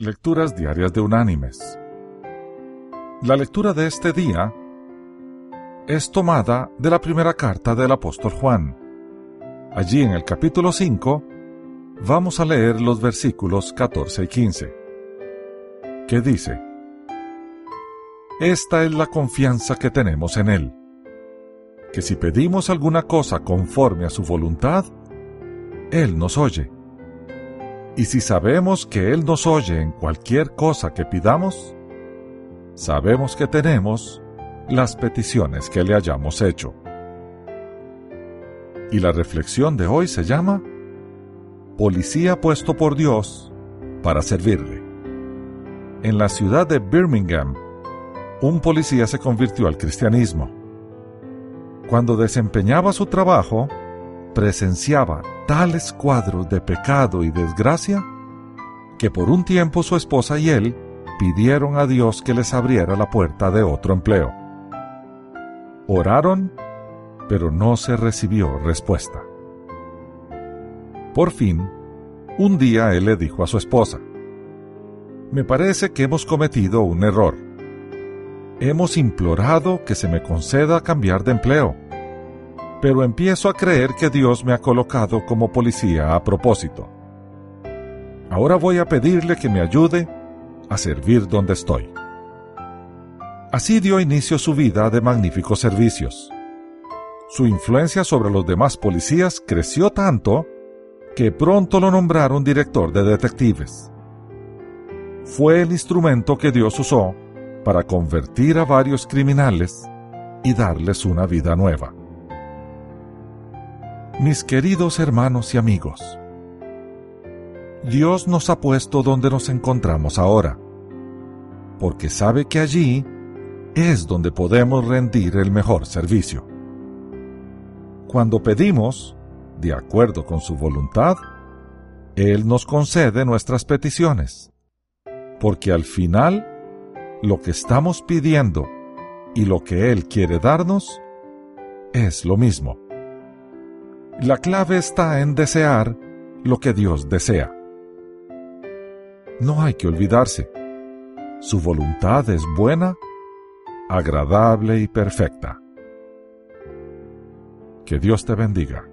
Lecturas Diarias de Unánimes. La lectura de este día es tomada de la primera carta del apóstol Juan. Allí en el capítulo 5 vamos a leer los versículos 14 y 15, que dice, Esta es la confianza que tenemos en Él, que si pedimos alguna cosa conforme a su voluntad, Él nos oye. Y si sabemos que Él nos oye en cualquier cosa que pidamos, sabemos que tenemos las peticiones que le hayamos hecho. Y la reflexión de hoy se llama Policía puesto por Dios para servirle. En la ciudad de Birmingham, un policía se convirtió al cristianismo. Cuando desempeñaba su trabajo, presenciaba tales cuadros de pecado y desgracia que por un tiempo su esposa y él pidieron a Dios que les abriera la puerta de otro empleo. Oraron, pero no se recibió respuesta. Por fin, un día él le dijo a su esposa, Me parece que hemos cometido un error. Hemos implorado que se me conceda cambiar de empleo pero empiezo a creer que Dios me ha colocado como policía a propósito. Ahora voy a pedirle que me ayude a servir donde estoy. Así dio inicio su vida de magníficos servicios. Su influencia sobre los demás policías creció tanto que pronto lo nombraron director de detectives. Fue el instrumento que Dios usó para convertir a varios criminales y darles una vida nueva. Mis queridos hermanos y amigos, Dios nos ha puesto donde nos encontramos ahora, porque sabe que allí es donde podemos rendir el mejor servicio. Cuando pedimos, de acuerdo con su voluntad, Él nos concede nuestras peticiones, porque al final, lo que estamos pidiendo y lo que Él quiere darnos es lo mismo. La clave está en desear lo que Dios desea. No hay que olvidarse. Su voluntad es buena, agradable y perfecta. Que Dios te bendiga.